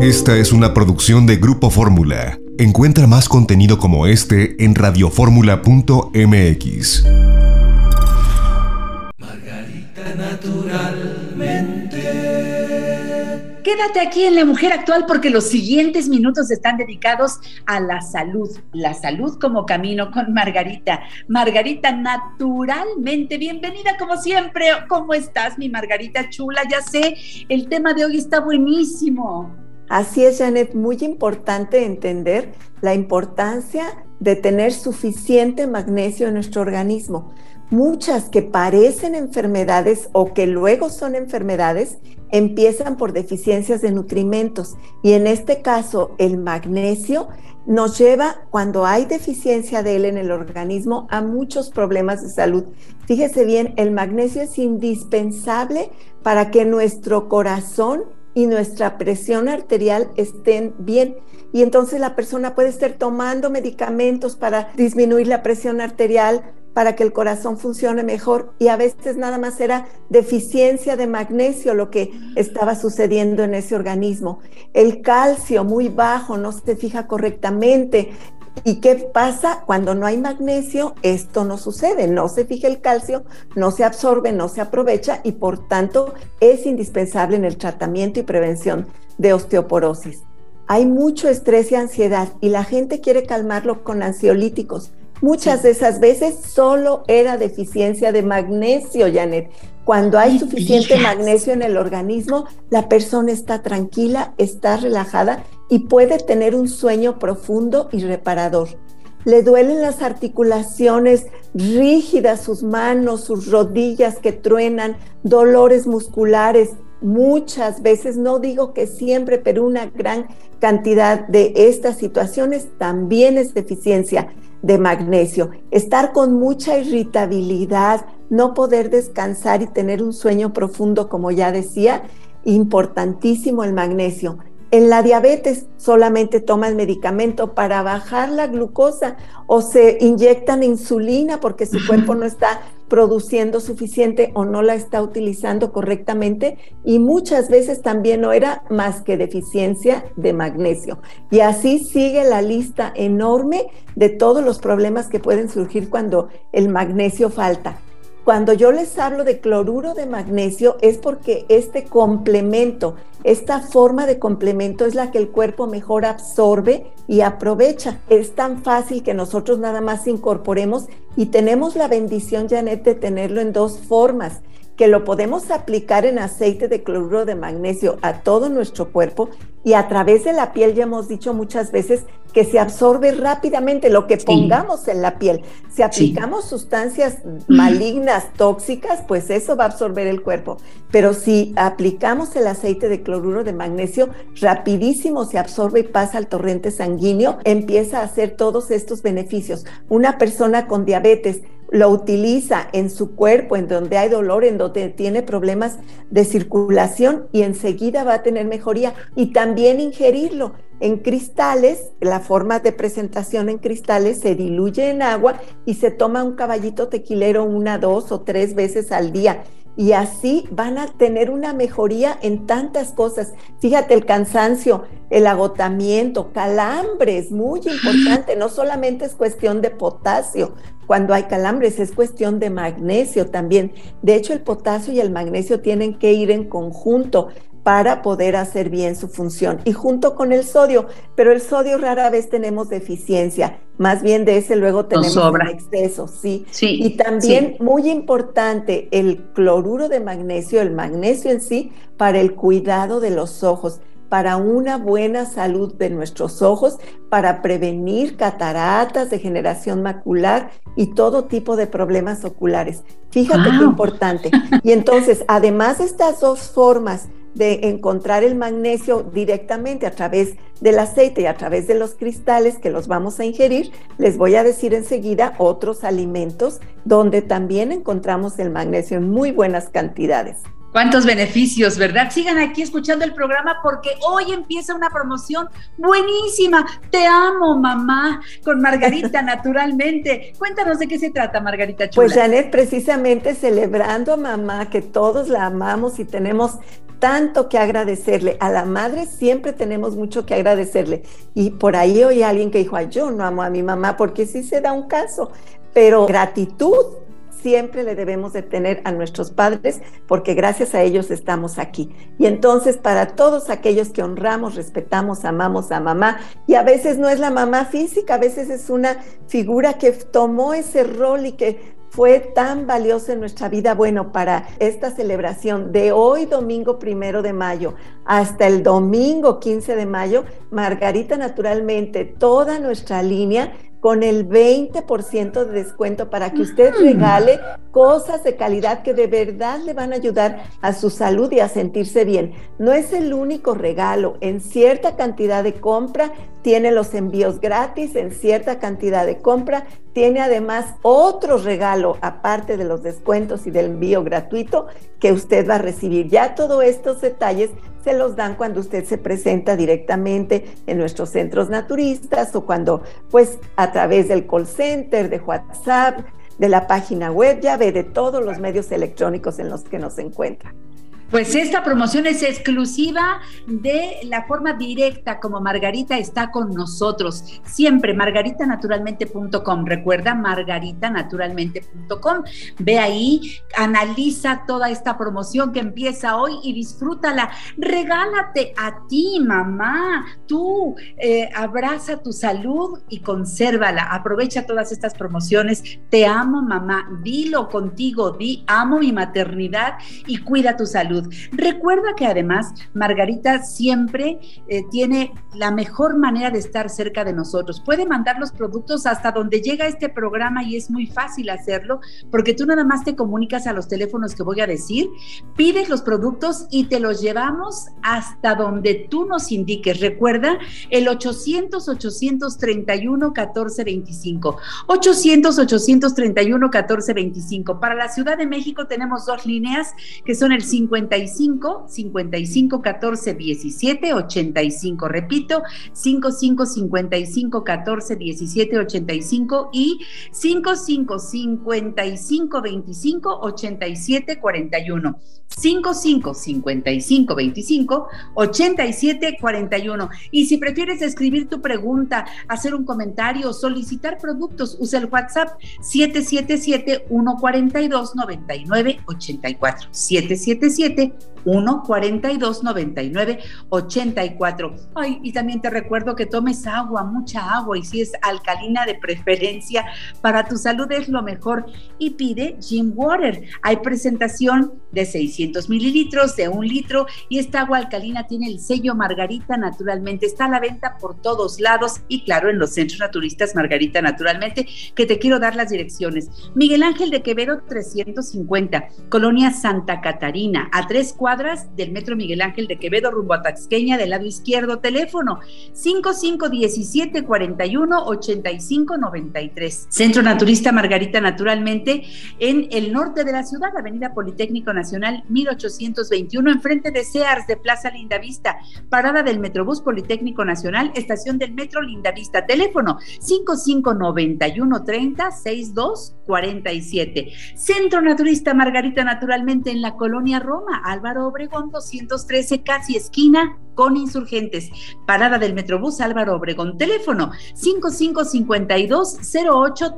Esta es una producción de Grupo Fórmula. Encuentra más contenido como este en radioformula.mx. Margarita naturalmente. Quédate aquí en La Mujer Actual porque los siguientes minutos están dedicados a la salud. La salud como camino con Margarita. Margarita, naturalmente, bienvenida como siempre. ¿Cómo estás, mi Margarita chula? Ya sé, el tema de hoy está buenísimo. Así es, Janet, muy importante entender la importancia de tener suficiente magnesio en nuestro organismo. Muchas que parecen enfermedades o que luego son enfermedades empiezan por deficiencias de nutrimentos y en este caso el magnesio nos lleva cuando hay deficiencia de él en el organismo a muchos problemas de salud. Fíjese bien, el magnesio es indispensable para que nuestro corazón y nuestra presión arterial estén bien. Y entonces la persona puede estar tomando medicamentos para disminuir la presión arterial, para que el corazón funcione mejor y a veces nada más era deficiencia de magnesio lo que estaba sucediendo en ese organismo. El calcio muy bajo, no se fija correctamente. ¿Y qué pasa cuando no hay magnesio? Esto no sucede, no se fija el calcio, no se absorbe, no se aprovecha y por tanto es indispensable en el tratamiento y prevención de osteoporosis. Hay mucho estrés y ansiedad y la gente quiere calmarlo con ansiolíticos Muchas de esas veces solo era deficiencia de magnesio, Janet. Cuando hay suficiente magnesio en el organismo, la persona está tranquila, está relajada y puede tener un sueño profundo y reparador. Le duelen las articulaciones rígidas, sus manos, sus rodillas que truenan, dolores musculares. Muchas veces, no digo que siempre, pero una gran cantidad de estas situaciones también es deficiencia de magnesio, estar con mucha irritabilidad, no poder descansar y tener un sueño profundo, como ya decía, importantísimo el magnesio. En la diabetes solamente toman medicamento para bajar la glucosa o se inyectan insulina porque su cuerpo no está produciendo suficiente o no la está utilizando correctamente y muchas veces también no era más que deficiencia de magnesio. Y así sigue la lista enorme de todos los problemas que pueden surgir cuando el magnesio falta. Cuando yo les hablo de cloruro de magnesio es porque este complemento, esta forma de complemento es la que el cuerpo mejor absorbe y aprovecha. Es tan fácil que nosotros nada más incorporemos y tenemos la bendición, Janet, de tenerlo en dos formas que lo podemos aplicar en aceite de cloruro de magnesio a todo nuestro cuerpo y a través de la piel ya hemos dicho muchas veces que se absorbe rápidamente lo que pongamos en la piel. Si aplicamos sustancias malignas, tóxicas, pues eso va a absorber el cuerpo. Pero si aplicamos el aceite de cloruro de magnesio, rapidísimo se absorbe y pasa al torrente sanguíneo, empieza a hacer todos estos beneficios. Una persona con diabetes lo utiliza en su cuerpo, en donde hay dolor, en donde tiene problemas de circulación y enseguida va a tener mejoría. Y también ingerirlo en cristales, la forma de presentación en cristales se diluye en agua y se toma un caballito tequilero una, dos o tres veces al día y así van a tener una mejoría en tantas cosas. Fíjate, el cansancio, el agotamiento, calambres, muy importante, no solamente es cuestión de potasio, cuando hay calambres es cuestión de magnesio también. De hecho, el potasio y el magnesio tienen que ir en conjunto para poder hacer bien su función y junto con el sodio, pero el sodio rara vez tenemos deficiencia, más bien de ese luego tenemos exceso, ¿sí? sí y también muy importante el cloruro de magnesio, el magnesio en sí para el cuidado de los ojos para una buena salud de nuestros ojos, para prevenir cataratas, degeneración macular y todo tipo de problemas oculares. Fíjate qué importante. Y entonces, además de estas dos formas de encontrar el magnesio directamente a través del aceite y a través de los cristales que los vamos a ingerir, les voy a decir enseguida otros alimentos donde también encontramos el magnesio en muy buenas cantidades. Cuántos beneficios, ¿verdad? Sigan aquí escuchando el programa porque hoy empieza una promoción buenísima. Te amo, mamá, con Margarita, naturalmente. Cuéntanos de qué se trata, Margarita Chula. Pues Janet, precisamente celebrando a mamá, que todos la amamos y tenemos tanto que agradecerle. A la madre siempre tenemos mucho que agradecerle. Y por ahí oí a alguien que dijo, Ay, yo no amo a mi mamá porque sí se da un caso, pero gratitud siempre le debemos de tener a nuestros padres porque gracias a ellos estamos aquí. Y entonces para todos aquellos que honramos, respetamos, amamos a mamá, y a veces no es la mamá física, a veces es una figura que tomó ese rol y que fue tan valioso en nuestra vida. Bueno, para esta celebración de hoy, domingo primero de mayo, hasta el domingo 15 de mayo, Margarita, naturalmente, toda nuestra línea con el 20% de descuento para que usted mm. regale cosas de calidad que de verdad le van a ayudar a su salud y a sentirse bien. No es el único regalo. En cierta cantidad de compra tiene los envíos gratis, en cierta cantidad de compra tiene además otro regalo aparte de los descuentos y del envío gratuito que usted va a recibir. Ya todos estos detalles se los dan cuando usted se presenta directamente en nuestros centros naturistas o cuando pues a través del call center, de WhatsApp, de la página web, ya ve de todos los medios electrónicos en los que nos encuentra. Pues esta promoción es exclusiva de la forma directa como Margarita está con nosotros. Siempre margaritanaturalmente.com. Recuerda margaritanaturalmente.com. Ve ahí, analiza toda esta promoción que empieza hoy y disfrútala. Regálate a ti, mamá. Tú eh, abraza tu salud y consérvala. Aprovecha todas estas promociones. Te amo, mamá. Dilo contigo. Di amo mi maternidad y cuida tu salud. Recuerda que además Margarita siempre eh, tiene la mejor manera de estar cerca de nosotros. Puede mandar los productos hasta donde llega este programa y es muy fácil hacerlo porque tú nada más te comunicas a los teléfonos que voy a decir, pides los productos y te los llevamos hasta donde tú nos indiques. Recuerda el 800 831 1425. 800 831 1425. Para la Ciudad de México tenemos dos líneas que son el 50 55 55 14 17 85. Repito, 55 55 14 17 85 y 55 55 25 87 41. 55 55 25 87 41. Y si prefieres escribir tu pregunta, hacer un comentario, solicitar productos, usa el WhatsApp 777 142 99 84. 777 gente 1 42 99 84. Ay, y también te recuerdo que tomes agua, mucha agua, y si es alcalina de preferencia, para tu salud es lo mejor. Y pide Gym Water. Hay presentación de 600 mililitros, de un litro, y esta agua alcalina tiene el sello Margarita Naturalmente. Está a la venta por todos lados y, claro, en los centros naturistas Margarita Naturalmente, que te quiero dar las direcciones. Miguel Ángel de Quevedo 350, Colonia Santa Catarina, a tres cuadras del Metro Miguel Ángel de Quevedo, rumbo a Taxqueña, del lado izquierdo. Teléfono 5517 41 85 93. Centro Naturista Margarita Naturalmente, en el norte de la ciudad, Avenida Politécnico Nacional 1821, enfrente de Sears de Plaza Lindavista. Parada del Metrobús Politécnico Nacional, estación del Metro Lindavista. Teléfono 5591 30 62 47. Centro Naturista Margarita Naturalmente en la colonia Roma, Álvaro Obregón 213, casi esquina con insurgentes. Parada del Metrobús Álvaro Obregón. Teléfono 5552 08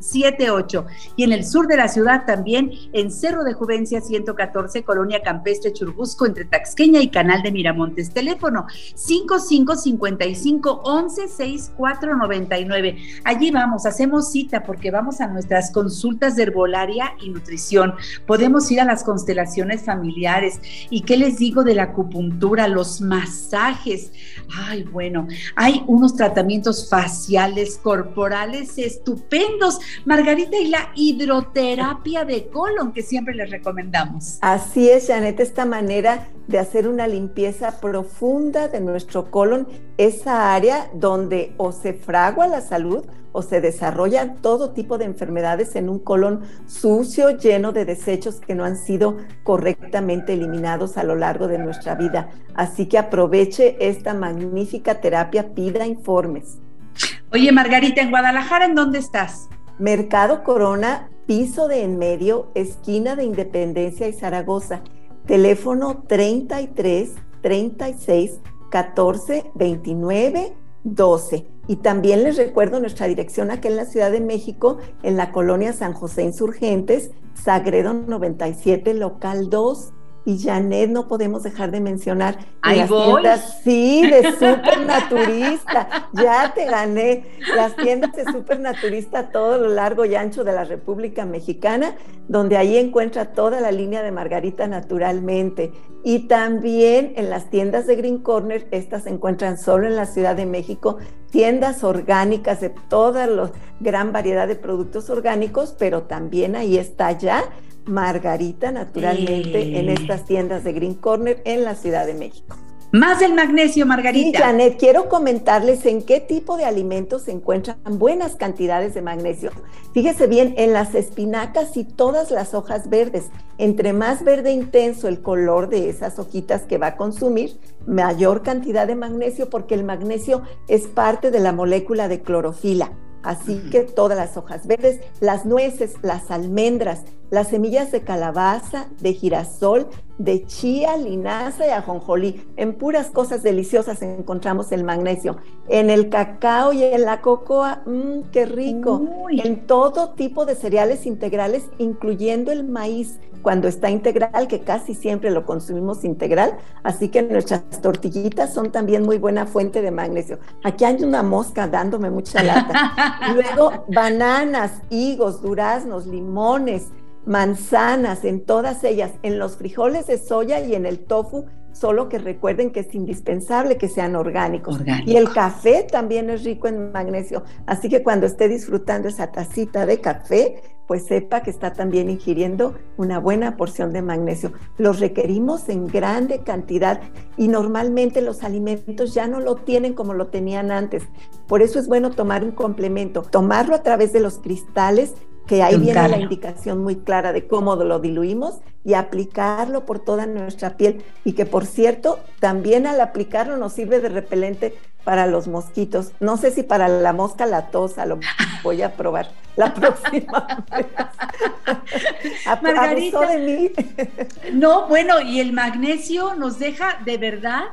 78. Y en el sur de la ciudad también en Cerro de Juvencia 114, Colonia Campestre Churubusco, entre Taxqueña y Canal de Miramontes. Teléfono 5555 11 6499. Allí vamos, hacemos cita porque vamos a nuestras consultas de herbolaria y nutrición. Podemos ir a las constelaciones familiares. ¿Y qué les digo de la acupuntura? Los masajes. Ay, bueno, hay unos tratamientos faciales, corporales estupendos. Margarita, y la hidroterapia de colon que siempre les recomendamos. Así es, Janet, esta manera de hacer una limpieza profunda de nuestro colon, esa área donde o se fragua la salud o se desarrollan todo tipo de enfermedades en un colon sucio, lleno de desechos que no han sido correctamente eliminados a lo largo de nuestra vida. Así que aproveche esta magnífica terapia, pida informes. Oye, Margarita, en Guadalajara, ¿en dónde estás? Mercado Corona, piso de en medio, esquina de Independencia y Zaragoza teléfono 33 36 14 29 12. Y también les recuerdo nuestra dirección aquí en la Ciudad de México, en la colonia San José Insurgentes, Sagredo 97, local 2 y Janet, no podemos dejar de mencionar las voy. tiendas, sí, de supernaturista. ya te gané. Las tiendas de supernaturista a todo lo largo y ancho de la República Mexicana, donde ahí encuentra toda la línea de Margarita naturalmente. Y también en las tiendas de Green Corner, estas se encuentran solo en la Ciudad de México, tiendas orgánicas de toda la gran variedad de productos orgánicos, pero también ahí está ya Margarita naturalmente en estas tiendas de Green Corner en la Ciudad de México. Más del magnesio, Margarita. Sí, Janet, quiero comentarles en qué tipo de alimentos se encuentran buenas cantidades de magnesio. Fíjese bien, en las espinacas y todas las hojas verdes. Entre más verde intenso el color de esas hojitas que va a consumir, mayor cantidad de magnesio porque el magnesio es parte de la molécula de clorofila. Así que todas las hojas verdes, las nueces, las almendras, las semillas de calabaza, de girasol, de chía, linaza y ajonjolí. En puras cosas deliciosas encontramos el magnesio. En el cacao y en la cocoa, mmm, qué rico. Uy. En todo tipo de cereales integrales, incluyendo el maíz, cuando está integral, que casi siempre lo consumimos integral. Así que nuestras tortillitas son también muy buena fuente de magnesio. Aquí hay una mosca dándome mucha lata. Luego, bananas, higos, duraznos, limones, manzanas, en todas ellas, en los frijoles de soya y en el tofu, solo que recuerden que es indispensable que sean orgánicos. Orgánico. Y el café también es rico en magnesio, así que cuando esté disfrutando esa tacita de café, pues sepa que está también ingiriendo una buena porción de magnesio. Los requerimos en grande cantidad y normalmente los alimentos ya no lo tienen como lo tenían antes. Por eso es bueno tomar un complemento, tomarlo a través de los cristales que ahí viene la indicación muy clara de cómo lo diluimos y aplicarlo por toda nuestra piel y que por cierto también al aplicarlo nos sirve de repelente para los mosquitos. No sé si para la mosca latosa lo voy a probar la próxima vez. Margarita. De mí. No, bueno, y el magnesio nos deja de verdad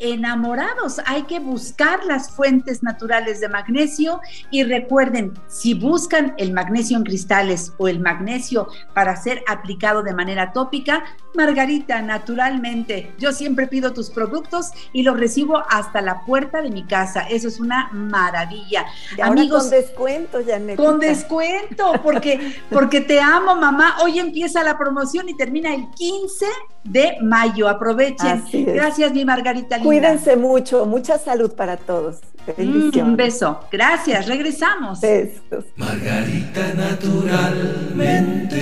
enamorados. Hay que buscar las fuentes naturales de magnesio y recuerden, si buscan el magnesio en cristales o el magnesio para ser aplicado de manera tópica, Margarita, naturalmente, yo siempre pido tus productos y los recibo hasta la puerta de mi casa. Eso es una maravilla. Y ahora Amigos, con descuento, Janet. con descuento, porque, porque te amo, mamá. Hoy empieza la promoción y termina el 15 de mayo. Aprovechen. Gracias, mi Margarita linda. Cuídense mucho, mucha salud para todos. Mm, Bendiciones. un beso. Gracias. Regresamos. Besos. Margarita naturalmente.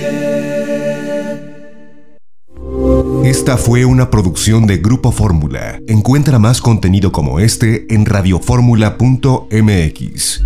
Esta fue una producción de Grupo Fórmula. Encuentra más contenido como este en radioformula.mx.